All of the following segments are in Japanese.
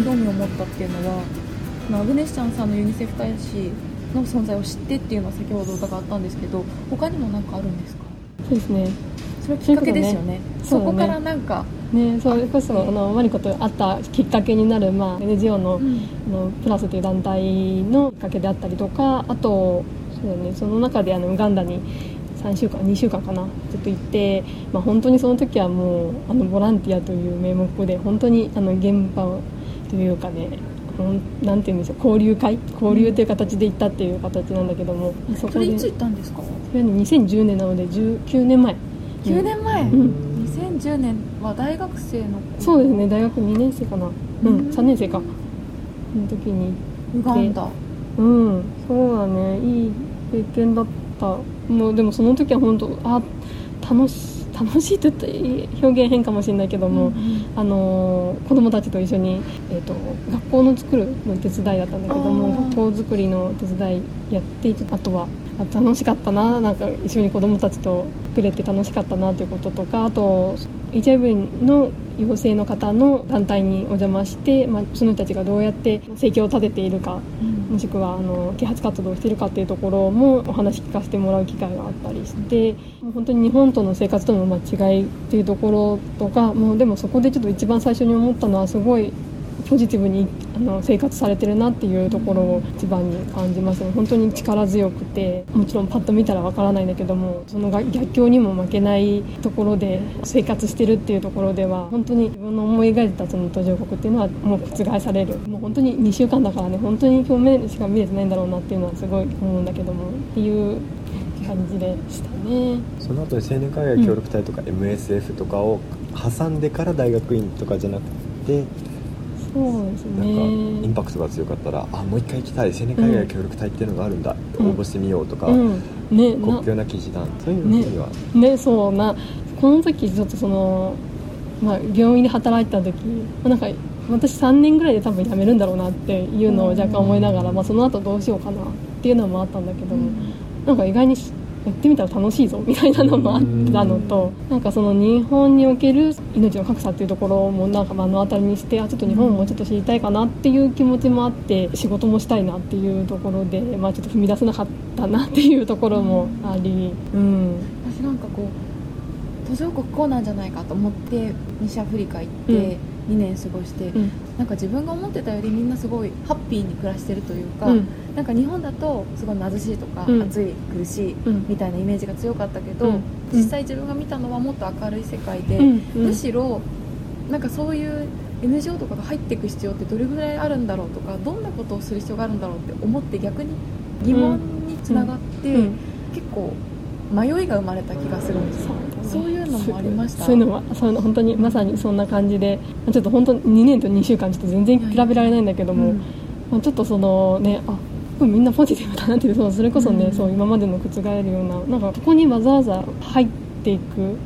に興味を持ったっていうのはアグネスチャンさんのユニセフ大使の存在を知ってっていうのは先ほど伺ったんですけど他にも何かあるんですか？そうですね。それはきっかけですよね。そこからなんかね、それこそ、あのマリコと会ったきっかけになる、まあ、NGO の,、うん、のプラスという団体のきっかけであったりとかあとそうだ、ね、その中であのウガンダに3週間2週間かなちょっと行って、まあ、本当にその時はもうあのボランティアという名目で本当にあの現場というかねなんていうんでしょう交流会？交流という形で行ったっていう形なんだけども、うん、そこで。いつ行ったんですか？それは、ね、2010年なので19年前9年前、うん、2010年は大学生のそうですね大学2年生かな。うん、3年生か。の時に。ウガンダうん。そうだね。いい経験だった。もうでもその時は本当あ楽し楽しいと言って表現変かもしれないけども、うんうん、あの子供たちと一緒に、えーと、学校の作るの手伝いだったんだけども学校作りの手伝いやってあとは楽しかったななんか一緒に子供たちと作れて楽しかったなということとかあと HIV の陽性の方の団体にお邪魔して、まあ、その人たちがどうやって生計を立てているか、うん、もしくはあの啓発活動をしているかっていうところもお話聞かせてもらう機会があったりしてもう本当に日本との生活との違いっていうところとかもうでもそこでちょっと一番最初に思ったのはすごいポジティブにあの生活されてるなっていうところを一番に感じますね。本当に力強くてもちろんパッと見たらわからないんだけどもその逆境にも負けないところで生活してるっていうところでは本当に自分の思い描いたその途上国っていうのはもう覆される。もう本当に2週間だからね本当に表面しか見れてないんだろうなっていうのはすごい思うんだけども。っていう感じでしたね。その後に青年海外協力隊とか MSF とかを挟んでから大学院とかじゃなくてそうですね。なんかインパクトが強かったらあもう一回行きたい青年海外協力隊っていうのがあるんだ、うん、応募してみようとか、うん。ね、国境なき師団そういうのにはねねそうなこの時ちょっとその、まあ、病院で働いてた時なんか私3年ぐらいで多分辞めるんだろうなっていうのを若干思いながら、まあ、その後どうしようかなっていうのもあったんだけど、うん、なんか意外にやってみたら楽しいぞみたいなのもあったのとなんかその日本における命の格差っていうところもなんか目の当たりにしてあちょっと日本もちょっと知りたいかなっていう気持ちもあって仕事もしたいなっていうところで、まあ、ちょっと踏み出せなかったなっていうところもあり、うん、私なんかこう途上国こうなんじゃないかと思って西アフリカ行って。うん2年過ごして、うん、なんか自分が思ってたよりみんなすごいハッピーに暮らしてるというか、うん、なんか日本だとすごい貧しいとか、うん、暑い苦しいみたいなイメージが強かったけど、実際自分が見たのはもっと明るい世界で、むしろなんかそういう NGO とかが入っていく必要ってどれぐらいあるんだろうとかどんなことをする必要があるんだろうって思って逆に疑問につながって、結構迷いが生まれた気がするんですよ、そういうのもありました？そういうのはそういうの本当にまさにそんな感じでちょっと本当2年と2週間ちょっと全然比べられないんだけども、うん、まあ、ちょっとそのねあみんなポジティブだなっていうそそれこそね、うん、そう今までの覆るようななんかここにわざわざ入っていく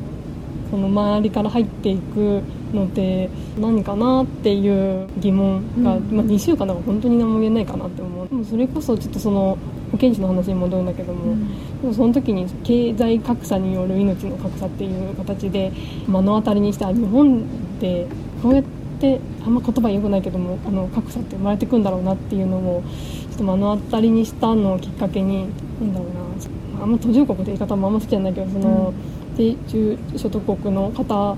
その周りから入っていくのって何かなっていう疑問が、うん、まあ、2週間だから本当に何も言えないかなって思う。でもそれこそちょっとその保健師の話に戻るんだけども、うん、その時に経済格差による命の格差っていう形で目の当たりにして日本でこうやってあんま言葉よくないけどもあの格差って生まれてくんだろうなっていうのをちょっと目の当たりにしたのをきっかけになんだろうな。あんま途上国って言い方もあんま好きじゃないけどその、低中所得国の方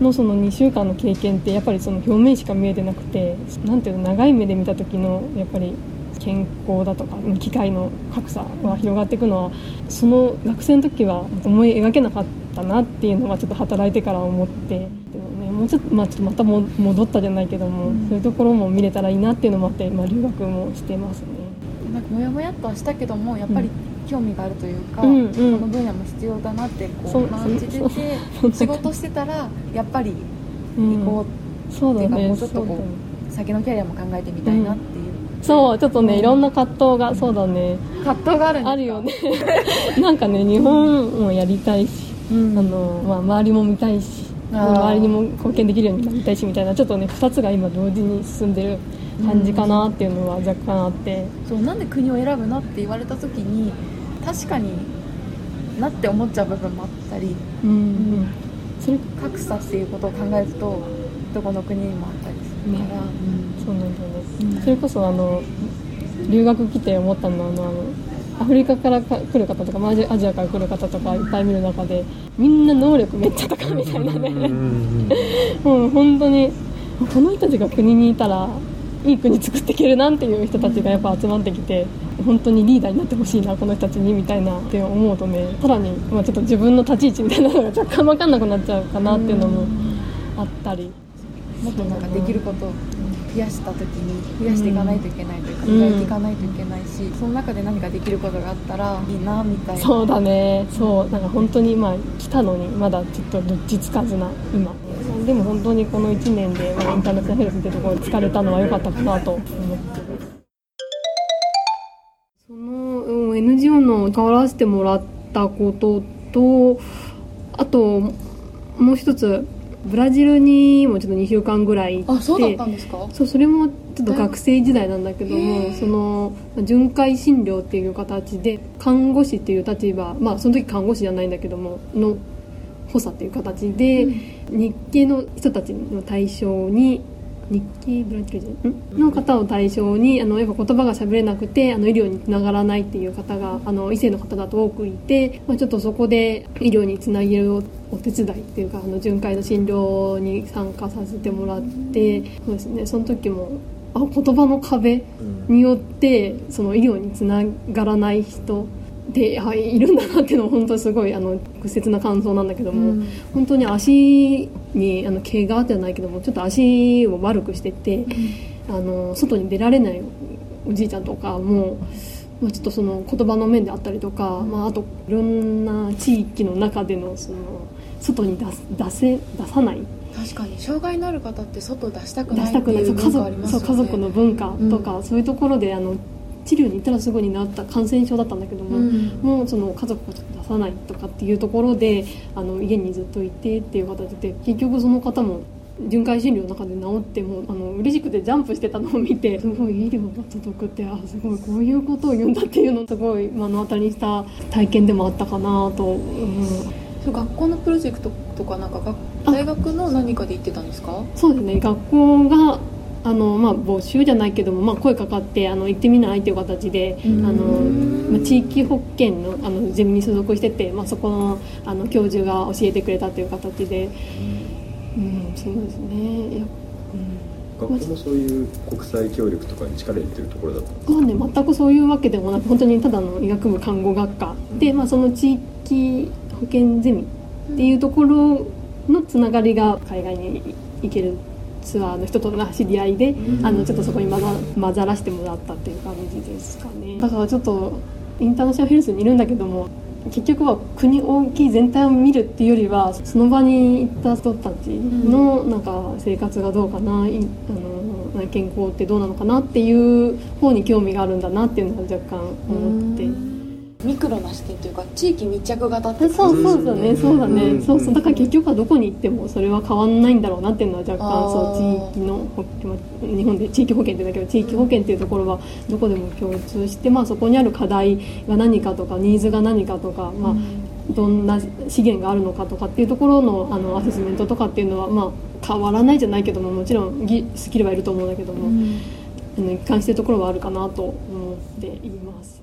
のその2週間の経験ってやっぱりその表面しか見えてなくてなんていうの長い目で見た時のやっぱり健康だとか機会の格差が広がっていくのはその学生の時は思い描けなかったなっていうのはちょっと働いてから思って。でもねもうちょっと,、まあ、ちょっとまたも戻ったじゃないけども、うん、そういうところも見れたらいいなっていうのもあって、まあ、留学もしてますね。なんかもやもやっとはしたけどもやっぱり、興味があるというか、うんうん、この分野も必要だなってこう感じてて仕事してたらやっぱり行こうっていうか、もうちょっとこう先のキャリアも考えてみたいなっていう。そうちょっとね、いろんな葛藤がそうだね。葛藤があるあるよね。なんかね日本もやりたいし、うん、あのまあ、周りも見たいし周りにも貢献できるようになりたいしみたいなちょっとね2つが今同時に進んでる感じかなっていうのは若干あって、うん、そうなんで国を選ぶのって言われた時に確かになって思っちゃう部分もあったり、うん、うん、それ格差っていうことを考えるとどこの国にもあったりするから、ね。うん。そうなんだよね、うんそれこそあの留学来て思ったのはあのあのアフリカからか来る方とかまあアジアアジアから来る方とかいっぱい見る中でみんな能力めっちゃ高いみたいなね。うん。もう本当にこの人たちが国にいたらいい国作っていけるなんていう人たちがやっぱ集まってきて本当にリーダーになってほしいなこの人たちにみたいなって思うとねさらに、まあ、ちょっと自分の立ち位置みたいなのが若干分かんなくなっちゃうかなっていうのもあったり。もっとなんかできることを増やした時に増やしていかないといけないというか、うん。磨いていかないといけないし、その中で何かできることがあったらいいなみたいな。そうだね。そう。なんか本当にまあ来たのにまだちょっとどっちつかずな今でも本当にこの1年で、まあ、インターナショナルヘルスってところに疲れたのは良かったかなと。思ってますそのうん NGO の変わらせてもらったこととあともう一つブラジルにもちょっと2週間ぐらい行ってあそうだったんですか？そうそれもちょっと学生時代なんだけどへもー。その巡回診療っていう形で看護師っていう立場まあその時看護師じゃないんだけどもの補佐っていう形で、日系の人たちの対象に日系ブラジル人？ん。の方を対象にあのやっぱ言葉が喋れなくてあの医療につながらないっていう方があの異性の方だと多くいて、まあ、ちょっとそこで医療につなげるおお手伝いっていうかあの巡回の診療に参加させてもらってそうですね。その時もあ言葉の壁うんによってその医療につながらない人であいるんだなっていうのは本当にすごいあの屈折な感想なんだけども、うん。本当に足にあの怪我じゃないけどもちょっと足を悪くしてて、あの外に出られないおじいちゃんとかも、まあ、ちょっとその言葉の面であったりとか、まあ、あといろんな地域の中でのその外に出す出せ出さない。確かに障害のある方って外出したく出ないっていそう文化あり族ますよね。そう家族の文化とか、そういうところであの治療に行ったらすぐになった感染症だったんだけども、うん。もうその家族がちょっと出さないとかっていうところであの家にずっといてっていう形で結局その方も巡回診療の中で治ってもあの嬉しくてジャンプしてたのを見てすごい医療が届くってあすごいこういうことを言うんだっていうのをすごい目の当たりにした体験でもあったかなと、うん、そう学校のプロジェクトとかなんか大学の何かで行ってたんですか？そうですね。学校があの、まあ、募集じゃないけども、まあ、声かかってあの行ってみないっていう形であうん。の、まあ、地域保険のあのゼミに所属してて、まあ、そこのあの教授が教えてくれたという形で、うん、そうですね。学校もそういう国際協力とかに力入れてるところだったまあね、全くそういうわけでもなく本当にただの医学部看護学科。で、まあ、その地域保健ゼミっていうところのつながりが海外に行けるツアーの人との知り合いで、あのちょっとそこに混ざ混ざらせてもらったっていう感じですかね。だからちょっとインターナショナルヘルスにいるんだけども結局は国大きい全体を見るっていうよりはその場に行った人たちのなんか生活がどうかな、いあの健康ってどうなのかなっていう方に興味があるんだなっていうのは若干思って。ミクロな視点というか地域密着型ってそうそうだね、そうだね、うん。そうそうだから結局はどこに行ってもそれは変わんないんだろうなっていうのは若干そう地域の日本で地域保険って言うんだけど地域保険っていうところはどこでも共通して、まあ、そこにある課題が何かとかニーズが何かとか、まあ、どんな資源があるのかとかっていうところのあのアセスメントとかっていうのは、まあ、変わらないじゃないけどももちろんギスキルはいると思うんだけども、うん。あの一貫してるところはあるかなと思っています。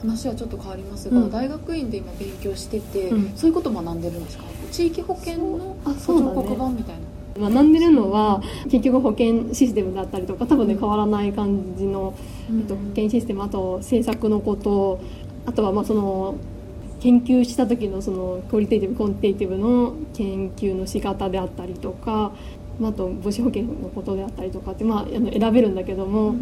話はちょっと変わりますが、うん。大学院で今勉強してて、うん。そういうこと学んでるんですか？地域保険のあ補そうだね。聴国版みたいな。学んでるのは結局保険システムだったりとか多分ね変わらない感じの、えっと、保険システムあと政策のことあとはまあその研究した時のその qualitative quantitative の研究の仕方であったりとか、まあ、あと母子保健のことであったりとかって、まあ、あの選べるんだけども、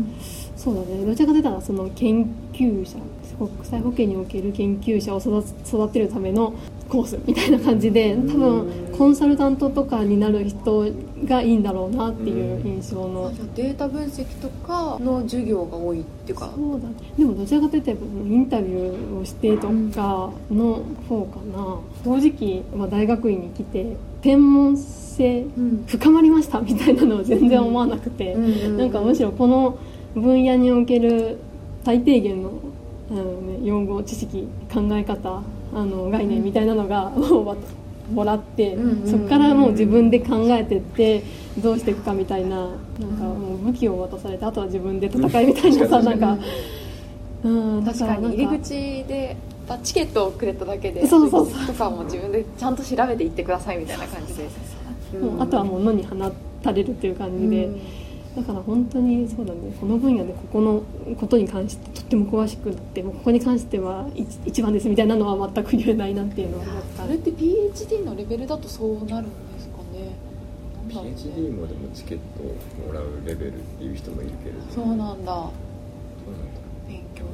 そうだね。どちらかというとその研究者国際保健における研究者を育つ育てるためのコースみたいな感じで多分コンサルタントとかになる人がいいんだろうなっていう印象の。あじゃあデータ分析とかの授業が多いっていうかそうだね。でもどちらかというとインタビューをしてとかの方かな。正直、まあ、大学院に来て専門性うん。深まりました？みたいなのは全然思わなくて、なんかむしろこの分野における最低限のあの、ね、用語知識考え方あの概念みたいなのがもらって、そこからもう自分で考えてってどうしていくかみたいななんかもう武器を渡されてあとは自分で戦いみたいなさ、うん。なんか、うん、だ確かに入り口であチケットをくれただけでそうそうそう。とかも自分でちゃんと調べていってくださいみたいな感じでもうあとはもう野に放たれるっていう感じで、だから本当にそうだね。この分野でここのことに関してとっても詳しくなってもうここに関しては一一番ですみたいなのは全く言えないなっていうのは思った。それって PhD のレベルだとそうなるんですかね？PhD もでもチケットをもらうレベルっていう人もいるけれどそうなんだ。そうなんだ。勉強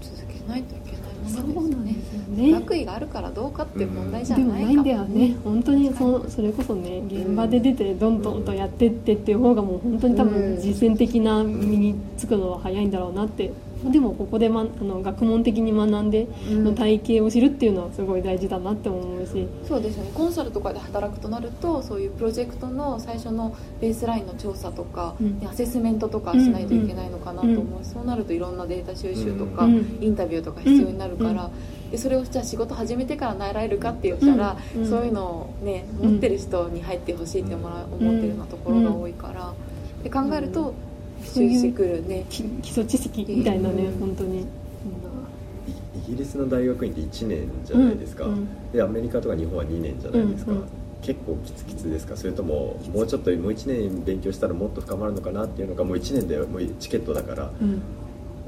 続けないと。いけないそうなんですよね。学位があるからどうかっていう問題じゃでもないかないんだよね本当にそそれこそね現場で出てどんどんとやってってっていう方がもう本当に多うん。分実践的な身につくのは早いんだろうなってでもここで、ま、あの学問的に学んでうん。の体系を知るっていうのはすごい大事だなって思うし。そうですよね。コンサルとかで働くとなるとそういうプロジェクトの最初のベースラインの調査とか、うん。アセスメントとかしないといけないのかなと思う、そうなるといろんなデータ収集とか、うん。インタビューとか必要になるから、でそれをじゃあ仕事始めてから習えるかって言ったら、うん。そういうのをね持ってる人に入ってほしいって思ってるようなところが多いから、で考えると必要してくるね、き基礎知識みたいなね、うん。本当に。イイギリスの大学院って1年じゃないですか、うん。うんでアメリカとか日本は2年じゃないですか、うんうん。結構きつきつですか？それとももうちょっともう1年勉強したらもっと深まるのかなっていうのがもう1年でもうチケットだから。うん。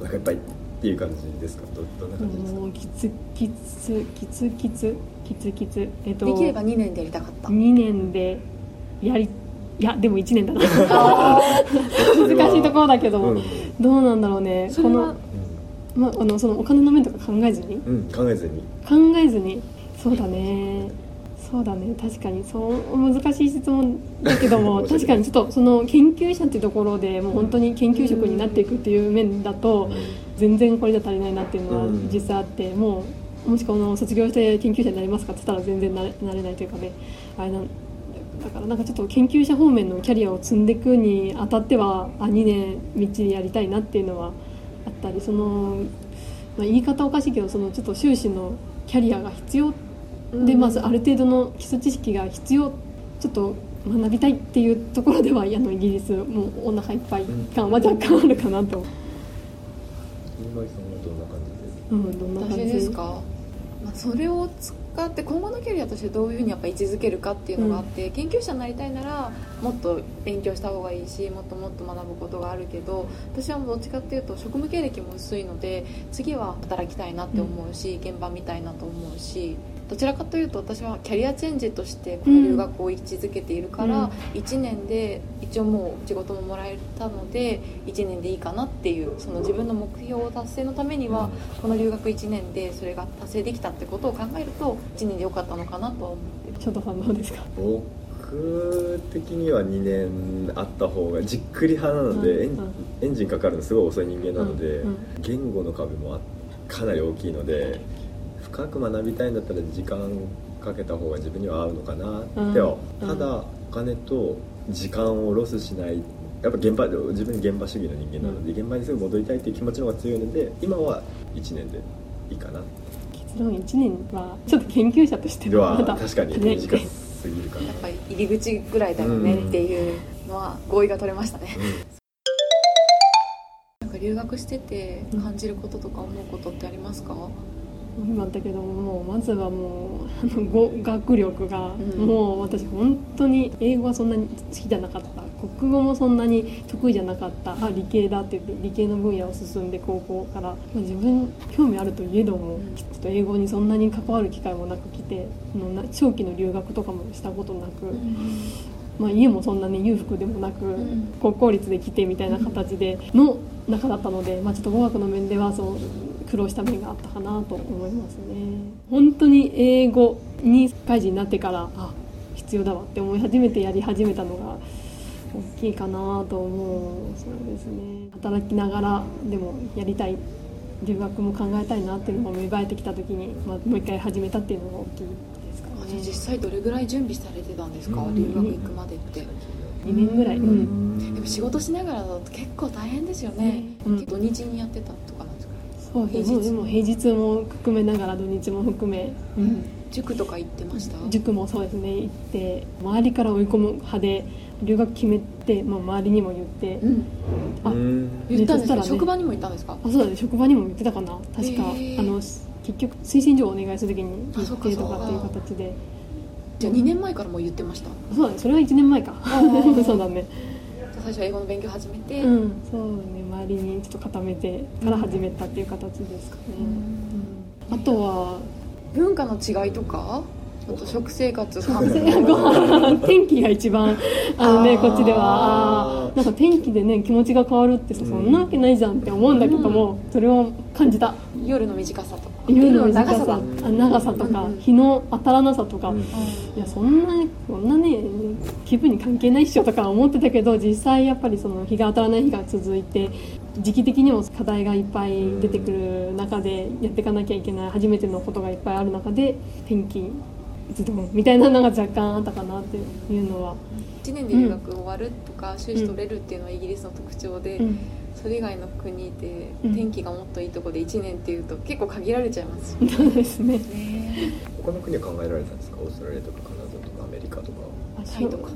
お腹いっぱいっていう感じですか？どどんな感じですか、もうきつきつきつきつきつきつえっとできれば2年でやりたかった、2年でやりいやでも1年だな。難しいところだけども、うん。どうなんだろうね。この,、まあ、あのそのお金の面とか考えずに？うん、考えずに。考えずに？そうだね。そうだね。確かに。そう難しい質問だけども 確かにちょっとその研究者っていうところでもう本当に研究職になっていくっていう面だと全然これじゃ足りないなっていうのはうん。実際あってもうもしこの卒業して研究者になりますかって言ったら全然なれなれないというかねあれなんだからなんかちょっと研究者方面のキャリアを積んでいくにあたってはあ2年みっちりやりたいなっていうのはあったりその、まあ、言い方おかしいけどそのちょっと修士のキャリアが必要でまずある程度の基礎知識が必要ちょっと学びたいっていうところではあのイギリスもうお腹いっぱい感は若干あるかなと、新米さんはどんな感じで。うん、どんな感私じですか、まあ、それを使って今後のキャリアとしてどういうふうにやっぱ位置づけるかっていうのがあって、研究者になりたいならもっと勉強した方がいいしもっともっと学ぶことがあるけど私はどっちかっていうと職務経歴も薄いので次は働きたいなって思うし、現場見たいなと思うしどちらかというと私はキャリアチェンジとしてこの留学を位置づけているから、1年で一応もう仕事ももらえたので1年でいいかなっていうその自分の目標達成のためには、この留学1年でそれが達成できたってことを考えると1年でよかったのかなとは思ってる。翔太さんどうですか？僕的には2年あった方がじっくり派なので、エンうん。エンジンかかるのすごい遅い人間なので、うん。うん。言語の壁もあかなり大きいので深く学びたいんだったら時間かけた方が自分には合うのかなっては、うん。ただお金と時間をロスしないやっぱ現場自分現場主義の人間なので、現場にすぐ戻りたいっていう気持ちの方が強いので今は1年でいいかな。結論1年はちょっと研究者としてでは確かにね。短すぎるかな。やっぱり入り口ぐらいだよねっていうのは合意が取れましたね、なんか留学してて感じることとか思うことってありますか、今だけどもうまずはもうあの語学力が、うん。もう私本当に英語はそんなに好きじゃなかった。国語もそんなに得意じゃなかった。あ理系だって言って理系の分野を進んで高校から、まあ、自分興味あるといえども、うん。ちょっと英語にそんなに関わる機会もなく来てあのな長期の留学とかもしたことなく、まあ、家もそんなに裕福でもなく、ん。国公立で来てみたいな形での中だったので、まあ、ちょっと語学の面ではそう苦労した面があったかなと思いますね。本当に英語に社会人になってからあ必要だわって思い始めてやり始めたのが大きいかなと思うそうですね。働きながらでもやりたい留学も考えたいなっていうのが芽生えてきた時に、まあ、もう一回始めたっていうのが大きいですかあじゃあ実ね際どれぐらい準備されてたんですか、うん。留学行くまでって、2年ぐらい、うん。でも仕事しながらだと結構大変ですよね、うん。土日にやってたとそうですねでも平日も含めながら土日も含め、うん、塾とか行ってました？塾もそうですね。行って周りから追い込む派で留学決めて、まあ、周りにも言って、うん、あ言ったんですか、ね、職場にも言ったんですか？あそうだね。職場にも言ってたかな。確か。あの結局推薦状をお願いするときに言ってとかっていう形で。じゃあ2年前からも言ってました？そうだね。それは1年前か。そうだね最初英語の勉強始めて、うん、そうね周りにちょっと固めてから始めたっていう形ですかね、うん、あとは文化の違いとか？ちょっと食生活。天気が一番あのねこっちでは。なんか天気でね気持ちが変わるってさ、そんなわけないじゃんって思うんだけども、それを感じた。夜の短さとか夜の長さ長さとか、日の当たらなさとか、いやそんなそんなね気分に関係ないっしょとか思ってたけど実際やっぱりその日が当たらない日が続いて時期的にも課題がいっぱい出てくる中でやっていかなきゃいけない初めてのことがいっぱいある中で天気ズドンみたいなのが若干あったかなっていうのは。1年で留学終わるとか、修士取れるっていうのはイギリスの特徴で、うん、それ以外の国で天気がもっといいとこで1年っていうと結構限られちゃいます。そうですね。他の国は考えられたんですか？オーストラリアとかカナダとかアメリカとかタイとか。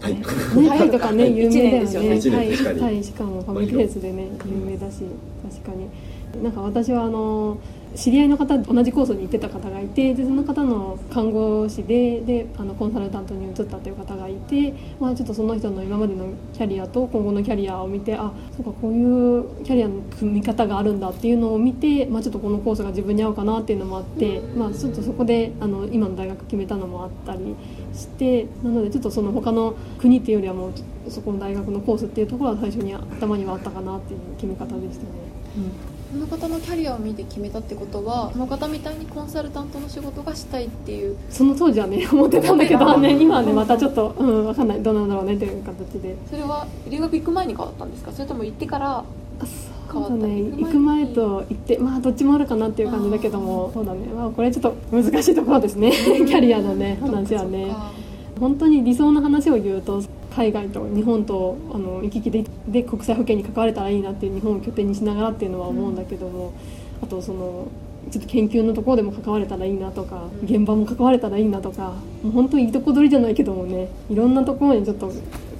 タイとかね 有名だよね。タイしかもファミレースでね有名だし確かになんか私はあの知り合いの方同じコースに行ってた方がいてでその方の看護師でであのコンサルタントに移ったという方がいて、まあ、ちょっとその人の今までのキャリアと今後のキャリアを見てあそうかこういうキャリアの組み方があるんだっていうのを見て、まあ、ちょっとこのコースが自分に合うかなっていうのもあって、まあ、ちょっとそこであの今の大学決めたのもあったりしてなのでちょっとその他の国っていうよりはもうそこの大学のコースっていうところは最初に頭にはあったかなっていう決め方でしたね。うんこの方のキャリアを見て決めたってことはこの方みたいにコンサルタントの仕事がしたいっていう。その当時はね思ってたんだけど。ね今はねまたちょっとうん分かんない。どうなんだろうねという形で。それは留学行く前に変わったんですか？それとも行ってから変わった？ね行く前と行ってまあどっちもあるかなっていう感じだけども。そうだね。まあこれちょっと難しいところですね。キャリアのね話はね。本当に理想の話を言うと海外と日本とあの行き来でで国際保険に関われたらいいなって日本を拠点にしながらっていうのは思うんだけども、あとそのちょっと研究のところでも関われたらいいなとか現場も関われたらいいなとかもう本当にいいとこ取りじゃないけどもねいろんなところにちょっと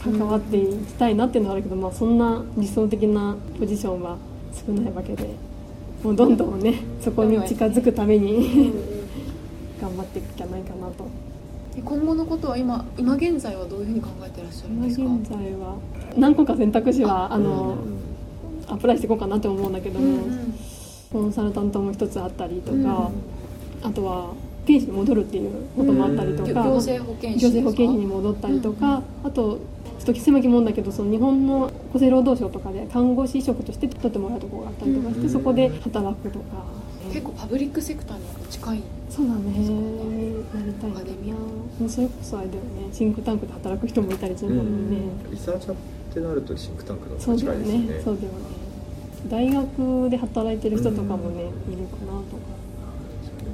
関わっていきたいなっていうのはあるけど、まあ、そんな理想的なポジションは少ないわけでもうどんどんねそこに近づくために 頑張っていくきゃないかなと。今後のことは今今現在はどういうふうに考えてらっしゃるんですか？今現在は何個か選択肢はあの、アプライしていこうかなと思うんだけども、うんうん、コンサルタントも一つあったりとか、うん、あとは保健師に戻るっていうこともあったりとか、行政保健師行政保健師に戻ったりとか、あとちょっと狭きもんだけどその日本の厚生労働省とかで看護師職として取ってもらうところがあったりとかして、そこで働くとか結構パブリックセクターに近いそうだね。なりたいアカデミア。それこそあれだよね。シンクタンクで働く人もいたりするもんね、リサーチャーってなるとシンクタンクの方が近いですね。そうだよね。大学で働いてる人とかもね、いるかなとか。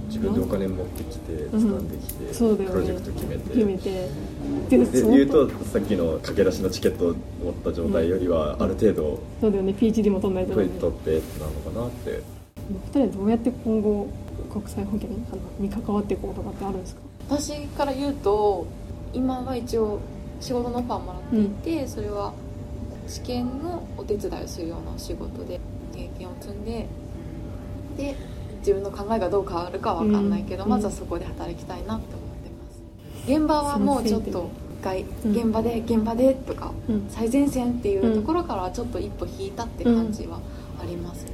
自分でお金持ってきて掴んできて、うん、そうだよね、プロジェクト決めて。決めて。で言うとさっきの駆け出しのチケットを持った状態よりはある程度、そうだよね。PhD も取んないと取ってなのかなって2人はどうやって今後国際保険に関わっていこうとかってあるんですか？私から言うと今は一応仕事のオファーもらっていて、うん、それは試験のお手伝いをするような仕事で経験を積んでで自分の考えがどう変わるかは分かんないけど、うん、まずはそこで働きたいなって思ってます。現場はもうちょっと回現場で現場でとか、最前線っていうところからはちょっと一歩引いたって感じはありますね、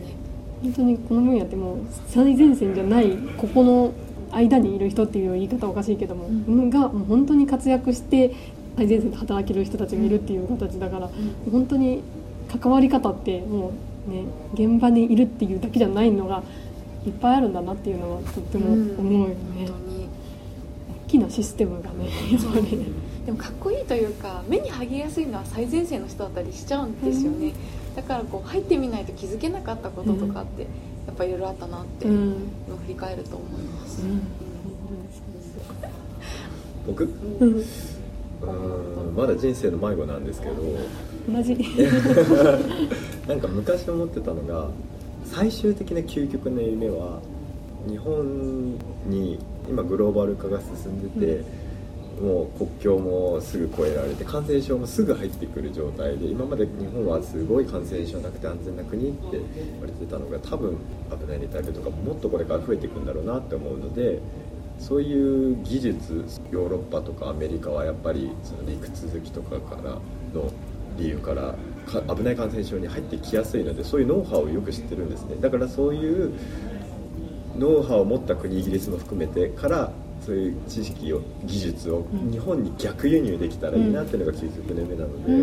本当にこの分野ってもう最前線じゃないここの間にいる人っていう言い方はおかしいけども、うん、がもう本当に活躍して最前線で働ける人たちがいるっていう形だから、うん、本当に関わり方ってもうね現場にいるっていうだけじゃないのがいっぱいあるんだなっていうのはとっても思うよね、うん、大きなシステムがねやっぱり。でもかっこいいというか目に剥ぎやすいのは最前線の人だったりしちゃうんですよね、だからこう入ってみないと気づけなかったこととかって、やっぱいろいろあったなってのを振り返ると思います、僕、うん、まだ人生の迷子なんですけど。同じ。なんか昔思ってたのが最終的な究極の夢は日本に今グローバル化が進んでて、うん、もう国境もすぐ越えられて感染症もすぐ入ってくる状態で今まで日本はすごい感染症なくて安全な国って言われてたのが多分危ない熱帯病とかもっとこれから増えていくんだろうなって思うのでそういう技術ヨーロッパとかアメリカはやっぱりその陸続きとかからの理由から危ない感染症に入ってきやすいのでそういうノウハウをよく知ってるんですね。だからそういうノウハウを持った国イギリスも含めてからそういう知識を技術を日本に逆輸入できたらいいなっていうのが究極の夢なので、う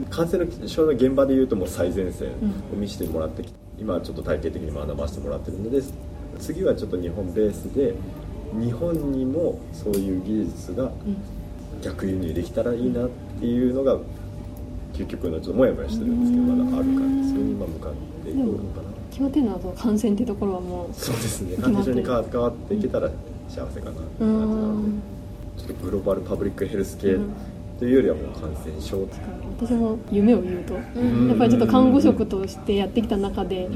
ん、感染症の現場でいうともう最前線を見せてもらってきて、今はちょっと体系的に学ばせてもらってるので次はちょっと日本ベースで日本にもそういう技術が逆輸入できたらいいなっていうのが究極のちょっともやもやしてるんですけどまだあるからそれに今向かっていこうのかな。決まってるのは感染っていうところはもうそうですね。感染症に関わっていけたら幸せかな。って感じなのでちょっとグローバルパブリックヘルス系というよりはもう感染症私も夢を言うとやっぱりちょっと看護職としてやってきた中で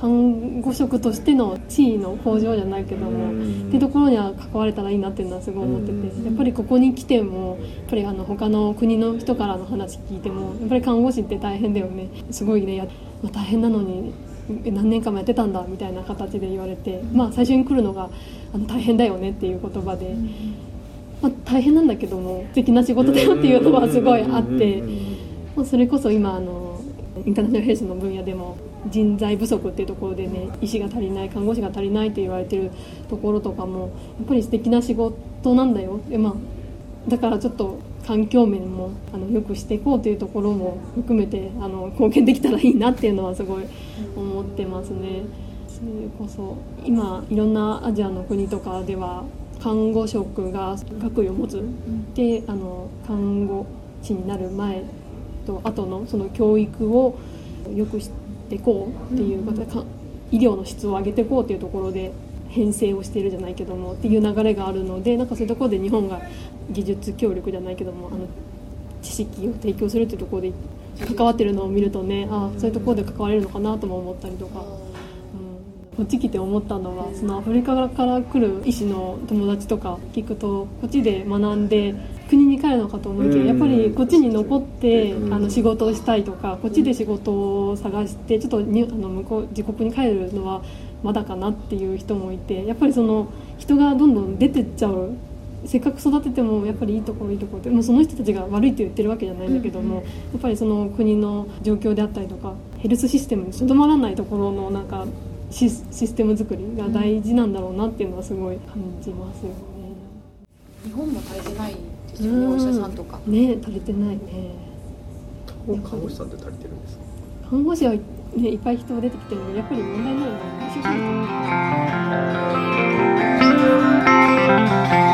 看護職としての地位の向上じゃないけどもっていうところには関われたらいいなっていうのはすごい思っててやっぱりここに来てもやっぱりあの他の国の人からの話聞いてもやっぱり看護師って大変だよね。すごいね。や、まあ、大変なのに何年間もやってたんだみたいな形で言われて、まあ、最初に来るのがあの大変だよねっていう言葉で、まあ、大変なんだけども素敵な仕事だよっていうのはすごいあって、まあ、それこそ今あのインターナショナルヘルスの分野でも人材不足っていうところでね医師が足りない看護師が足りないって言われてるところとかもやっぱり素敵な仕事なんだよ。で、まあ、だからちょっと環境面もあのよくしていこうというところも含めてあの貢献できたらいいなっていうのはすごい思ってますね。それこそ今いろんなアジアの国とかでは看護職が学位を持つ。であの看護師になる前と後のその教育をよくしていこうっていうことで、医療の質を上げていこうっていうところで編成をしているじゃないけどもっていう流れがあるのでなんかそういうところで日本が技術協力じゃないけどもあの知識を提供するっていうところで関わってるのを見るとねあそういうところで関われるのかなとも思ったりとか、うん、こっち来て思ったのはそのアフリカから来る医師の友達とか聞くとこっちで学んで国に帰るのかと思いきややっぱりこっちに残ってあの仕事をしたいとかこっちで仕事を探してちょっとにあの向こう自国に帰るのはまだかなっていう人もいてやっぱりその人がどんどん出てっちゃうせっかく育ててもやっぱりいいところいいところでもうその人たちが悪いって言ってるわけじゃないんだけども、やっぱりその国の状況であったりとかヘルスシステムにとどまらないところのなんかシステム作りが大事なんだろうなっていうのはすごい感じますよね。日本も足りてないですよね、お医者さんとか。ね足りてないね。看護師さんって足りてるんですか？看護師はねいっぱい人が出てきてるのでやっぱり問題ないのは。